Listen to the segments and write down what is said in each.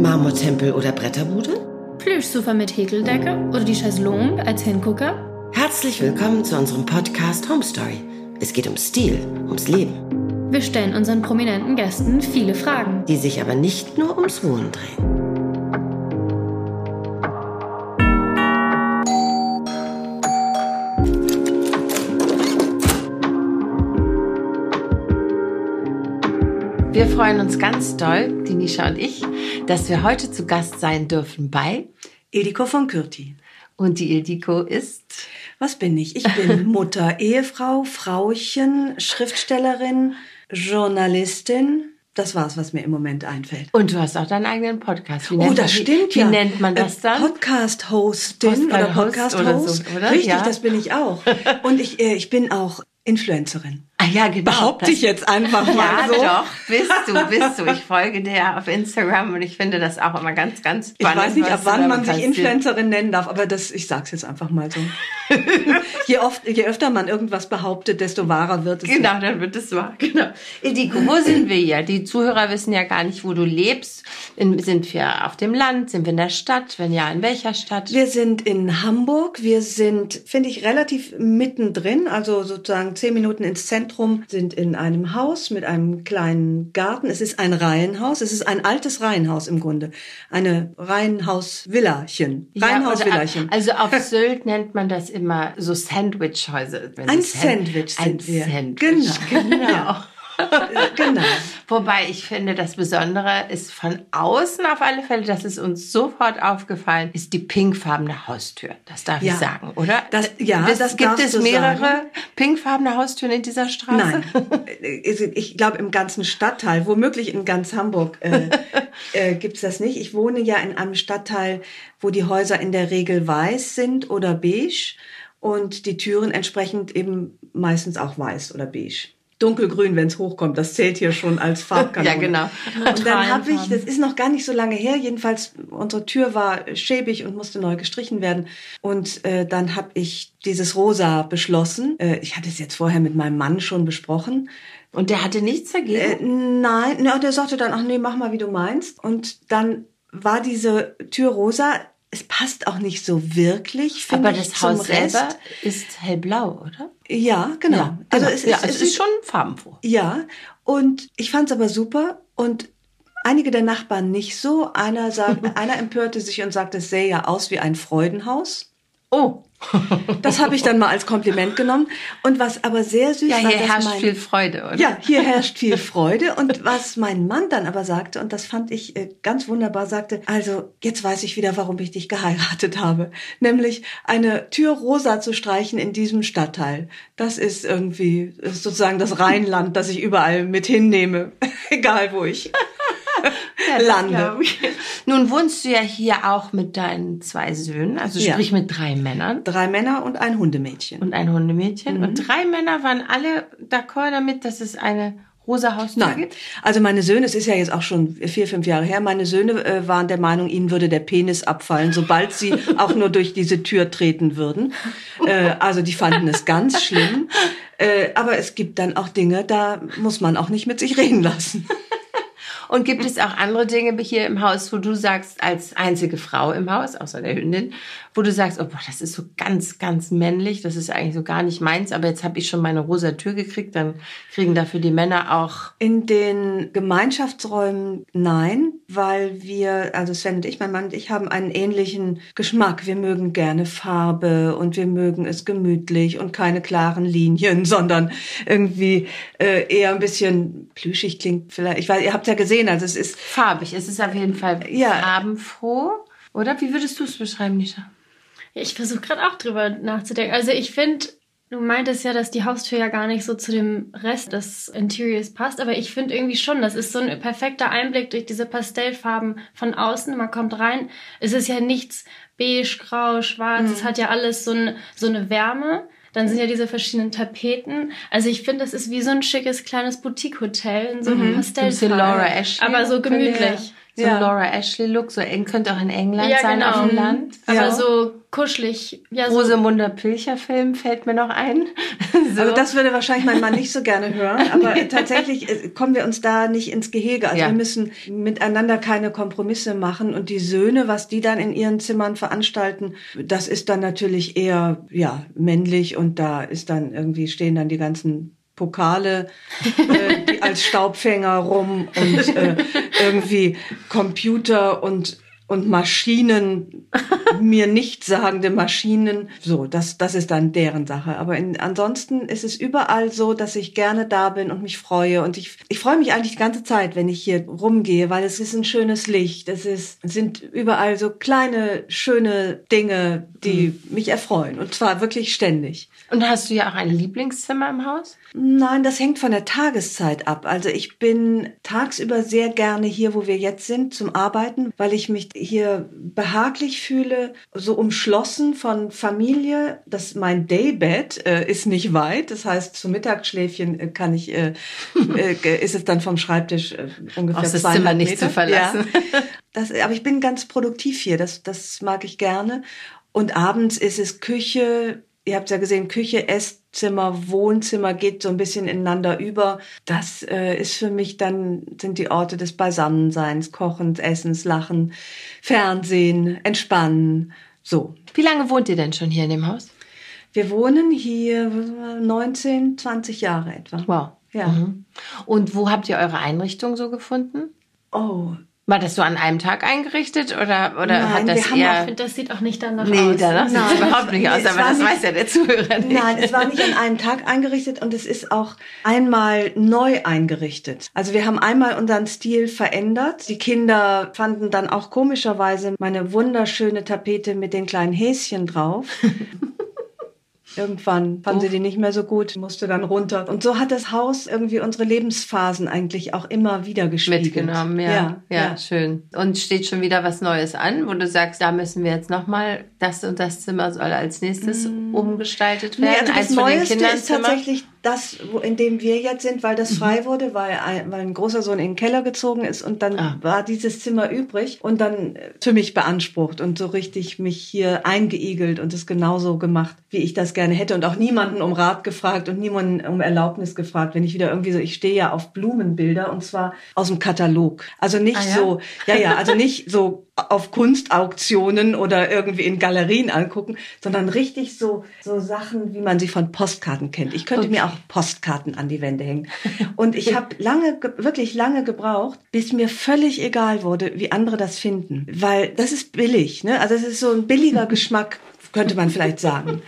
Marmortempel oder Bretterbude? Plüschsofa mit Häkeldecke oder die Chaiselongue als Hingucker? Herzlich willkommen zu unserem Podcast Home Story. Es geht um Stil, ums Leben. Wir stellen unseren prominenten Gästen viele Fragen, die sich aber nicht nur ums Wohnen drehen. Wir freuen uns ganz doll, die Nisha und ich, dass wir heute zu Gast sein dürfen bei Ildiko von Kürti. Und die Ildiko ist? Was bin ich? Ich bin Mutter, Ehefrau, Frauchen, Schriftstellerin, Journalistin. Das war's, was mir im Moment einfällt. Und du hast auch deinen eigenen Podcast. Wie oh, das man, stimmt wie, ja. Wie nennt man das dann? Podcast-Hostin oder Podcast-Host. So, oder? Richtig, ja. das bin ich auch. Und ich, äh, ich bin auch Influencerin. Ah ja, genau. Behaupte ich jetzt einfach mal ja, so. Ja, doch, bist du, bist du. Ich folge dir auf Instagram und ich finde das auch immer ganz, ganz spannend. Ich weiß nicht, ab wann man sich Influencerin nennen darf, aber das, ich sag's jetzt einfach mal so. je, oft, je öfter man irgendwas behauptet, desto wahrer wird es. Genau, dann wird es wahr. Genau. Idiko, wo sind wir hier? Die Zuhörer wissen ja gar nicht, wo du lebst. In, sind wir auf dem Land? Sind wir in der Stadt? Wenn ja, in welcher Stadt? Wir sind in Hamburg. Wir sind, finde ich, relativ mittendrin, also sozusagen zehn Minuten ins Zentrum sind in einem Haus mit einem kleinen Garten. Es ist ein Reihenhaus. Es ist ein altes Reihenhaus im Grunde. Eine Reihenhaus-Villachen. Reihenhaus-Villachen. Ja, also auf Sylt nennt man das immer so Sandwich-Häuser. Ein Sandwich sind ein wir. Sandwich. Genau. genau. genau. Wobei ich finde, das Besondere ist von außen auf alle Fälle, das ist uns sofort aufgefallen, ist die pinkfarbene Haustür. Das darf ja. ich sagen, oder? Das, ja, das, das gibt es mehrere sagen. pinkfarbene Haustüren in dieser Straße? Nein, ich glaube im ganzen Stadtteil, womöglich in ganz Hamburg äh, äh, gibt es das nicht. Ich wohne ja in einem Stadtteil, wo die Häuser in der Regel weiß sind oder beige und die Türen entsprechend eben meistens auch weiß oder beige dunkelgrün, wenn es hochkommt. Das zählt hier schon als Farbkanone. ja, genau. Und dann habe ich, das ist noch gar nicht so lange her, jedenfalls unsere Tür war schäbig und musste neu gestrichen werden. Und äh, dann habe ich dieses Rosa beschlossen. Äh, ich hatte es jetzt vorher mit meinem Mann schon besprochen. Und der hatte nichts dagegen? Äh, nein, na, der sagte dann, ach nee, mach mal, wie du meinst. Und dann war diese Tür rosa es passt auch nicht so wirklich. Aber das Haus Rest. selber ist hellblau, oder? Ja, genau. Ja, Also genau. es, ja, es, es, es ist schon farbenfroh. Ja, und ich fand es aber super und einige der Nachbarn nicht so. Einer sagt, einer empörte sich und sagte, es sähe ja aus wie ein Freudenhaus. Oh. Das habe ich dann mal als Kompliment genommen. Und was aber sehr süß ja, war, hier herrscht mein, viel Freude, oder? Ja, hier herrscht viel Freude. Und was mein Mann dann aber sagte, und das fand ich äh, ganz wunderbar, sagte, also jetzt weiß ich wieder, warum ich dich geheiratet habe. Nämlich eine Tür rosa zu streichen in diesem Stadtteil. Das ist irgendwie ist sozusagen das Rheinland, das ich überall mit hinnehme. Egal wo ich. Ja, lande. Nun wohnst du ja hier auch mit deinen zwei Söhnen, also Ja. sprich mit drei Männern Drei Männer und ein Hundemädchen. und ein Hundemädchen. Mhm. Und drei Männer waren alle d'accord damit, dass es eine rosa Haustür Nein, gibt? also meine Söhne, es ist ja jetzt auch schon vier, fünf Jahre her, meine Söhne äh, waren der Meinung, ihnen würde der Penis abfallen, sobald sie auch nur durch diese Tür treten würden. Äh, also die fanden es ganz schlimm. Äh, aber es gibt dann auch Dinge, da muss man auch nicht mit sich reden lassen. Und gibt es auch andere Dinge hier im Haus, wo du sagst, als einzige Frau im Haus, außer der Hündin, wo du sagst, oh, boah, das ist so ganz, ganz männlich, das ist eigentlich so gar nicht meins, aber jetzt habe ich schon meine rosa Tür gekriegt, dann kriegen dafür die Männer auch. In den Gemeinschaftsräumen nein, weil wir, also Sven und ich, mein Mann und ich, haben einen ähnlichen Geschmack. Wir mögen gerne Farbe und wir mögen es gemütlich und keine klaren Linien, sondern irgendwie äh, eher ein bisschen plüschig klingt vielleicht. Ich weiß, ihr habt ja gesehen, also es ist Farbig, es ist auf jeden Fall Ja. farbenfroh. Oder wie würdest du es beschreiben, Nisha? Ich versuche gerade auch drüber nachzudenken. Also ich finde, du meintest ja, dass die Haustür ja gar nicht so zu dem Rest des Interiors passt, aber ich finde irgendwie schon, das ist so ein perfekter Einblick durch diese Pastellfarben von außen. Man kommt rein, es ist ja nichts beige, grau, schwarz, es hat ja alles so, ein, so eine Wärme. Dann sind ja diese verschiedenen Tapeten. Also ich finde, das ist wie so ein schickes kleines Boutique-Hotel in so einem Ein bisschen Pastellfarben. Laura Ashley. Aber so gemütlich. So Ja. ein Laura Ashley-Look, so eng könnte auch in England Ja, sein, auf genau. dem Land. Aber Ja. so kuschelig. Ja, so Rosamunde Pilcher-Film fällt mir noch ein. so. Also das würde wahrscheinlich mein Mann nicht so gerne hören, aber tatsächlich äh, kommen wir uns da nicht ins Gehege. Also Ja. wir müssen miteinander keine Kompromisse machen und die Söhne, was die dann in ihren Zimmern veranstalten, das ist dann natürlich eher ja männlich und da ist dann irgendwie stehen dann die ganzen Pokale äh, als Staubfänger rum und äh, irgendwie Computer und und Maschinen, mir nichtssagende Maschinen. So, das, das ist dann deren Sache. Aber in, ansonsten ist es überall so, dass ich gerne da bin und mich freue. Und ich, ich freue mich eigentlich die ganze Zeit, wenn ich hier rumgehe, weil es ist ein schönes Licht. Es ist, es sind überall so kleine, schöne Dinge, die mich erfreuen. Und zwar wirklich ständig. Und hast du ja auch ein Lieblingszimmer im Haus? Nein, das hängt von der Tageszeit ab. Also ich bin tagsüber sehr gerne hier, wo wir jetzt sind, zum Arbeiten, weil ich mich hier behaglich fühle, so umschlossen von Familie. Das mein Daybed äh, ist nicht weit. Das heißt, zum Mittagsschläfchen äh, kann ich, äh, äh, ist es dann vom Schreibtisch äh, ungefähr Aus das 200 Zimmer nicht Meter. zu verlassen. Ja. Das, aber ich bin ganz produktiv hier. Das, das mag ich gerne. Und abends ist es Küche, ihr habt ja gesehen, Küche, Esszimmer, Wohnzimmer geht so ein bisschen ineinander über. Das äh, ist für mich dann, sind die Orte des Beisammenseins, Kochens, Essens, Lachen, Fernsehen, Entspannen. So. Wie lange wohnt ihr denn schon hier in dem Haus? Wir wohnen hier 19, 20 Jahre etwa. Wow. Ja. Mhm. Und wo habt ihr eure Einrichtung so gefunden? Oh. War das so an einem Tag eingerichtet oder, oder Nein, hat das wir haben eher... finde, das sieht auch nicht danach Nee, aus. danach sieht es überhaupt nicht nee, aus, aber das nicht- weiß ja der Zuhörer nicht. Nein, es war nicht an einem Tag eingerichtet und es ist auch einmal neu eingerichtet. Also wir haben einmal unseren Stil verändert. Die Kinder fanden dann auch komischerweise meine wunderschöne Tapete mit den kleinen Häschen drauf. Irgendwann fanden sie die nicht mehr so gut, musste dann runter. Und so hat das Haus irgendwie unsere Lebensphasen eigentlich auch immer wieder gespiegelt. Mitgenommen, ja. Ja, ja. ja. schön. Und steht schon wieder was Neues an, wo du sagst, da müssen wir jetzt nochmal, das und das Zimmer soll als nächstes umgestaltet Nee, werden. also das Neueste ist tatsächlich das, wo, in dem wir jetzt sind, weil das frei wurde, weil ein, weil ein großer Sohn in den Keller gezogen ist und dann Ah. war dieses Zimmer übrig und dann äh, für mich beansprucht und so richtig mich hier eingeigelt und es genauso gemacht, wie ich das gerne hätte und auch niemanden um Rat gefragt und niemanden um Erlaubnis gefragt, wenn ich wieder irgendwie so, ich stehe ja auf Blumenbilder und zwar aus dem Katalog. Also nicht Ah, ja? so, ja, ja, also nicht so auf Kunstauktionen oder irgendwie in Galerien angucken, sondern richtig so, so Sachen, wie man sie von Postkarten kennt. Ich könnte mir auch Postkarten an die Wände hängen. Und ich habe lange, ge- wirklich lange gebraucht, bis mir völlig egal wurde, wie andere das finden. Weil das ist billig, ne? Also es ist so ein billiger Geschmack, könnte man vielleicht sagen.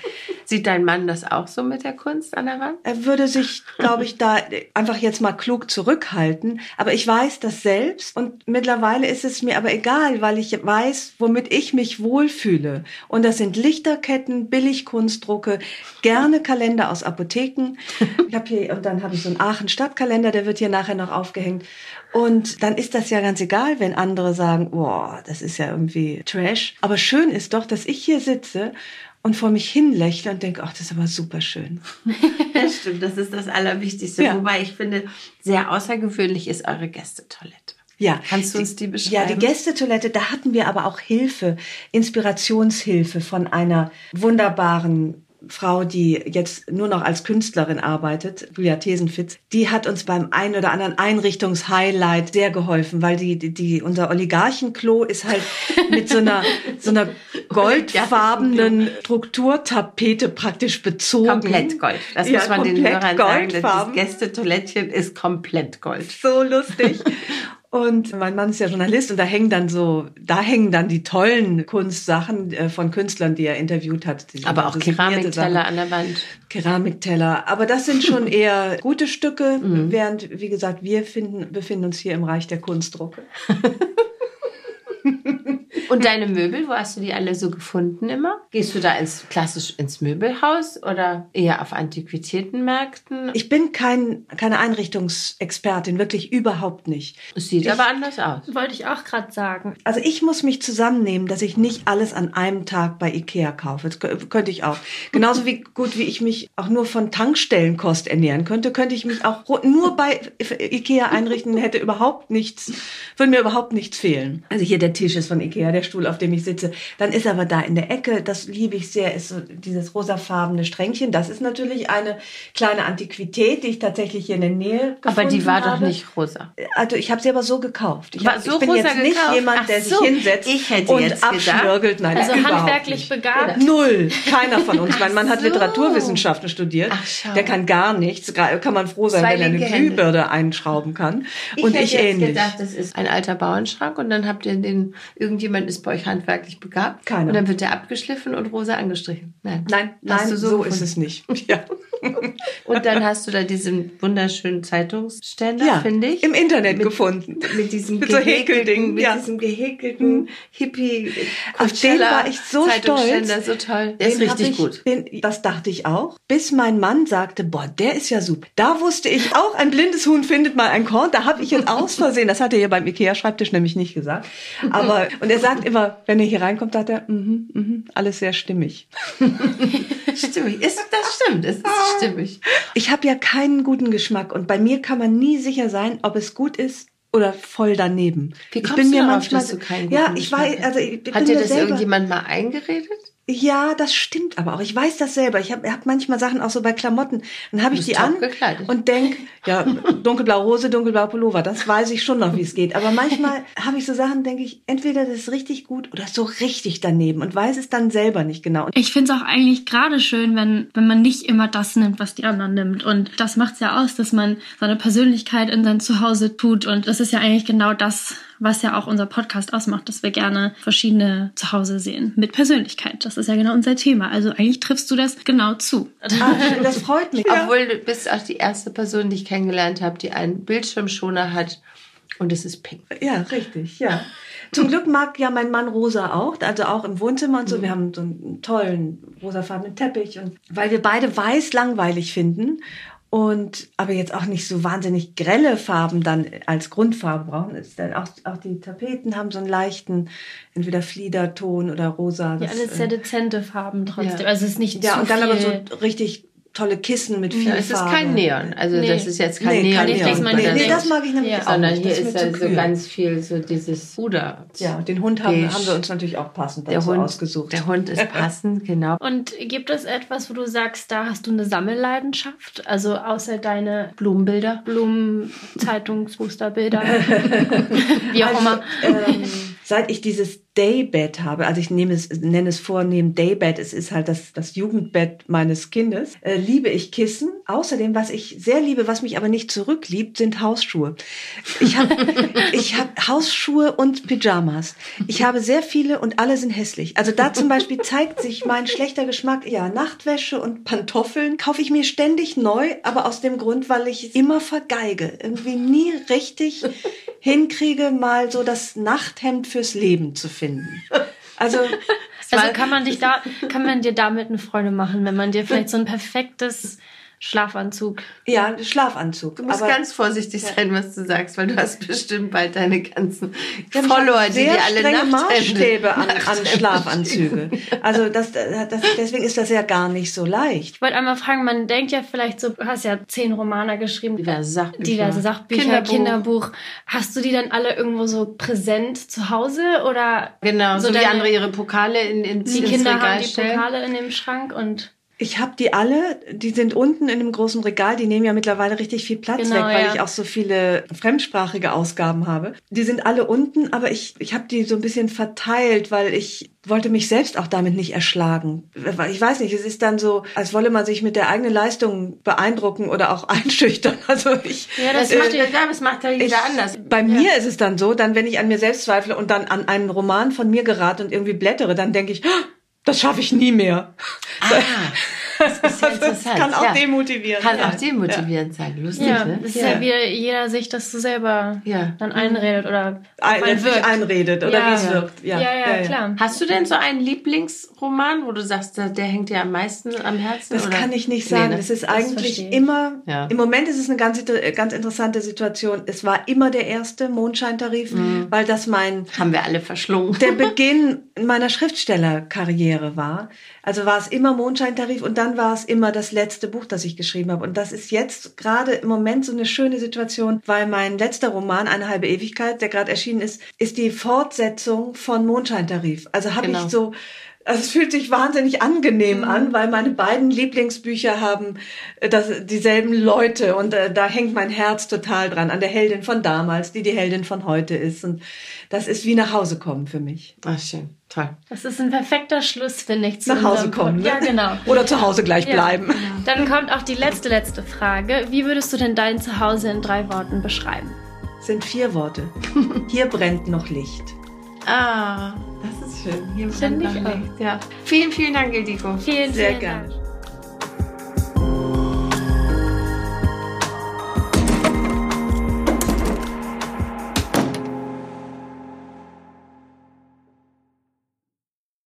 Sieht dein Mann das auch so mit der Kunst an der Wand? Er würde sich, glaube ich, da einfach jetzt mal klug zurückhalten. Aber ich weiß das selbst und mittlerweile ist es mir aber egal, weil ich weiß, womit ich mich wohlfühle. Und das sind Lichterketten, Billigkunstdrucke, gerne Kalender aus Apotheken. Ich habe hier und dann habe ich so einen Aachen Stadtkalender, der wird hier nachher noch aufgehängt. Und dann ist das ja ganz egal, wenn andere sagen, boah, das ist ja irgendwie Trash. Aber schön ist doch, dass ich hier sitze und vor mich hin lächle und denke, ach, das ist aber super schön. Das stimmt, das ist das Allerwichtigste. Ja. Wobei ich finde, sehr außergewöhnlich ist eure Gästetoilette. Ja. Kannst du uns die Ja, beschreiben? die Gästetoilette, da hatten wir aber auch Hilfe, Inspirationshilfe von einer wunderbaren Frau, die jetzt nur noch als Künstlerin arbeitet, Julia Thesenfitz, die hat uns beim ein oder anderen Einrichtungshighlight sehr geholfen, weil die, die, die unser Oligarchenklo ist halt mit so einer, so einer goldfarbenen Strukturtapete praktisch bezogen. Komplett Gold. Das Ja, muss man den Hörern sagen. Das. Gästetoilettchen ist komplett Gold. so lustig. Und mein Mann ist ja Journalist und da hängen dann so, da hängen dann die tollen Kunstsachen äh, von Künstlern, die er interviewt hat. Aber auch Keramikteller an der Wand. Keramikteller. Aber das sind schon eher gute Stücke, Mhm. während, wie gesagt, wir finden, befinden uns hier im Reich der Kunstdrucke. Und deine Möbel, wo hast du die alle so gefunden immer? Gehst du da ins klassisch ins Möbelhaus oder eher auf Antiquitätenmärkten? Ich bin kein, keine Einrichtungsexpertin, wirklich überhaupt nicht. Es sieht aber anders aus. Wollte ich auch gerade sagen. Also ich muss mich zusammennehmen, dass ich nicht alles an einem Tag bei Ikea kaufe. Das kö- könnte ich auch. Genauso wie gut wie ich mich auch nur von Tankstellenkost ernähren könnte, könnte ich mich auch nur bei Ikea einrichten, hätte überhaupt nichts, würde mir überhaupt nichts fehlen. Also hier der Tisch ist von Ikea, der Stuhl, auf dem ich sitze. Dann ist aber da in der Ecke, das liebe ich sehr, ist so dieses rosafarbene Strängchen. Das ist natürlich eine kleine Antiquität, die ich tatsächlich hier in der Nähe gefunden Aber die war doch habe. nicht rosa. Also ich habe sie aber so gekauft. Ich, War hab, so ich bin rosa jetzt nicht gekauft? jemand, der Ach sich so, hinsetzt ich hätte und jetzt abschnörgelt. Nein, Also überhaupt handwerklich nicht. begabt. Null. Keiner von uns. Mein Mann hat so. Literaturwissenschaften studiert. Ach, schau. der kann gar nichts. Kann man froh sein, Zwei wenn er eine. Glühbirne einschrauben kann. und hätte ich jetzt ähnlich. gedacht, das ist ein alter Bauernschrank und dann habt ihr den, irgendjemand ist bei euch handwerklich begabt. Keiner. Und dann wird der abgeschliffen und rosa angestrichen. Nein, Nein, nein, so, so ist es nicht. Ja, Und dann hast du da diesen wunderschönen Zeitungsständer, ja finde ich. im Internet gefunden. mit diesem Mit so gehäkelten, mit ja. diesem gehäkelten Hippie Auf den war ich so stolz. so toll. Der ist Den hab richtig ich, gut. Den, das dachte ich auch. Bis mein Mann sagte, boah, der ist ja super. Da wusste ich auch, ein blindes Huhn findet mal ein Korn. Da habe ich jetzt aus Versehen, das hat er hier beim Ikea-Schreibtisch nämlich nicht gesagt. Aber, und er sagt immer, wenn er hier reinkommt, sagt er, mhm, mhm, alles sehr stimmig. Stimmig. Ist, das stimmt, es ist stimmig. Ich habe ja keinen guten Geschmack und bei mir kann man nie sicher sein, ob es gut ist oder voll daneben. Wie ich bin du mir darauf, manchmal, dass du keinen ja, guten ich Geschmack weiß, also ich bin Hat dir das selber, irgendjemand mal eingeredet? Ja, das stimmt aber auch. Ich weiß das selber. Ich habe hab manchmal Sachen auch so bei Klamotten. Dann habe ich die an gekleidet. und denk, ja, dunkelblaue Hose, dunkelblau Pullover. Das weiß ich schon noch, wie es geht. Aber manchmal habe ich so Sachen, denke ich, entweder das ist richtig gut oder so richtig daneben und weiß es dann selber nicht genau. Und Ich finde es auch eigentlich gerade schön, wenn, wenn man nicht immer das nimmt, was die anderen nimmt. Und das macht es ja aus, dass man seine Persönlichkeit in sein Zuhause tut. Und das ist ja eigentlich genau das, was ja auch unser Podcast ausmacht, dass wir gerne verschiedene Zuhause sehen. Mit Persönlichkeit. Das ist ja genau unser Thema. Also eigentlich triffst du das genau zu. ah, das freut mich. Obwohl du bist auch die erste Person, die ich kennengelernt habe, die einen Bildschirmschoner hat und es ist pink. Ja, richtig, ja. Zum Glück mag ja mein Mann rosa auch, also auch im Wohnzimmer und so. Wir haben so einen tollen rosafarbenen Teppich und weil wir beide weiß langweilig finden und aber jetzt auch nicht so wahnsinnig grelle Farben dann als Grundfarbe brauchen, ist dann auch, auch die Tapeten haben so einen leichten entweder Fliederton oder rosa. Ja, das, alles äh, sehr dezente Farben trotzdem. Ja. Also es ist nicht ja zu und dann viel. aber so richtig tolle Kissen mit viel Ja, es ist kein Neon. Also Nee. das ist jetzt kein Nee, Neon. kein Neon. man nee, nee, das mag ich nämlich Ja. auch sondern nicht. hier Das ist ja so ganz viel so dieses Ruder. Ja, den Hund haben, haben wir uns natürlich auch passend der dazu Hund, ausgesucht. Der Hund ist passend, genau. Und gibt es etwas, wo du sagst, da hast du eine Sammelleidenschaft? Also außer deine Blumenbilder. Blumen, Zeitungsposterbilder, wie auch immer. ähm, seit ich dieses Daybed habe, also ich nehme es, nenne es vornehm Daybed, es ist halt das, das Jugendbett meines Kindes, äh, liebe ich Kissen. Außerdem, was ich sehr liebe, was mich aber nicht zurückliebt, sind Hausschuhe. Ich habe ich hab Hausschuhe und Pyjamas. Ich habe sehr viele und alle sind hässlich. Also da zum Beispiel zeigt sich mein schlechter Geschmack. Ja, Nachtwäsche und Pantoffeln kaufe ich mir ständig neu, aber aus dem Grund, weil ich immer vergeige. Irgendwie nie richtig hinkriege, mal so das Nachthemd fürs Leben zu finden. Also Also kann man dich da, kann man dir damit eine Freude machen, wenn man dir vielleicht so ein perfektes Schlafanzug. ja, Schlafanzug. Du musst aber ganz vorsichtig sein, was du sagst, weil du hast bestimmt bald deine ganzen hab Follower, die dir alle strenge Maßstäbe an, an Schlafanzüge. Also das, das, deswegen ist das ja gar nicht so leicht. Ich wollte einmal fragen, man denkt ja vielleicht so, du hast ja zehn Romane geschrieben, Diverse Sachbücher. diverse Sachbücher, Kinderbuch. Kinderbuch. Hast du die dann alle irgendwo so präsent zu Hause oder Genau, so, So wie deine- andere ihre Pokale in, in, die ins Kinder Regal haben die stellen. Pokale in dem Schrank und Ich habe die alle, die sind unten in dem großen Regal, die nehmen ja mittlerweile richtig viel Platz Genau, weg, weil ja. ich auch so viele fremdsprachige Ausgaben habe. Die sind alle unten, aber ich, ich habe die so ein bisschen verteilt, weil ich wollte mich selbst auch damit nicht erschlagen. Ich weiß nicht, es ist dann so, als wolle man sich mit der eigenen Leistung beeindrucken oder auch einschüchtern. Also ich, Ja, das Das macht, ja, das macht ja jeder ich, anders. Bei mir ist es dann so, dann wenn ich an mir selbst zweifle und dann an einen Roman von mir gerate und irgendwie blättere, dann denke ich, "Ah, das schaffe ich nie mehr. Ah, Das ist ja interessant. kann auch ja. demotivierend Kann sein. auch demotivierend sein. Lustig, Ja, ne? das ist ja wieder jeder sich das so selber Ja. dann einredet oder Ein, wirkt. einredet oder Ja. wie es wirkt. Ja, Ja, ja, klar. Hast du denn so einen Lieblingsroman, wo du sagst, der, der hängt dir am meisten am Herzen? Das oder? kann ich nicht Nee, sagen. ne? es ist verstehe eigentlich ich. immer, Ja. im Moment ist es eine ganz, inter- ganz interessante Situation. Es war immer der erste Mondscheintarif, Mhm. weil das mein, Haben wir alle verschlungen. der Beginn meiner Schriftstellerkarriere war. Also war es immer Mondscheintarif und dann war es immer das letzte Buch, das ich geschrieben habe. Und das ist jetzt gerade im Moment so eine schöne Situation, weil mein letzter Roman, Eine halbe Ewigkeit, der gerade erschienen ist, ist die Fortsetzung von Mondscheintarif. Also habe Genau. ich so also es fühlt sich wahnsinnig angenehm Mhm. an, weil meine beiden Lieblingsbücher haben äh, das, dieselben Leute und äh, da hängt mein Herz total dran an der Heldin von damals, die die Heldin von heute ist und das ist wie nach Hause kommen für mich. Ach, schön. Toll. Das ist ein perfekter Schluss, finde ich. Zu Nach Hause kommen. Ne? Ja, genau. Oder zu Hause gleich Ja. bleiben. Dann kommt auch die letzte, letzte Frage. Wie würdest du denn dein Zuhause in drei Worten beschreiben? Sind vier Worte. Hier brennt noch Licht. Ah, das ist schön. Hier Finde ich Licht. Ja. Vielen, vielen Dank, Ildiko. Vielen, Sehr vielen gern. Dank.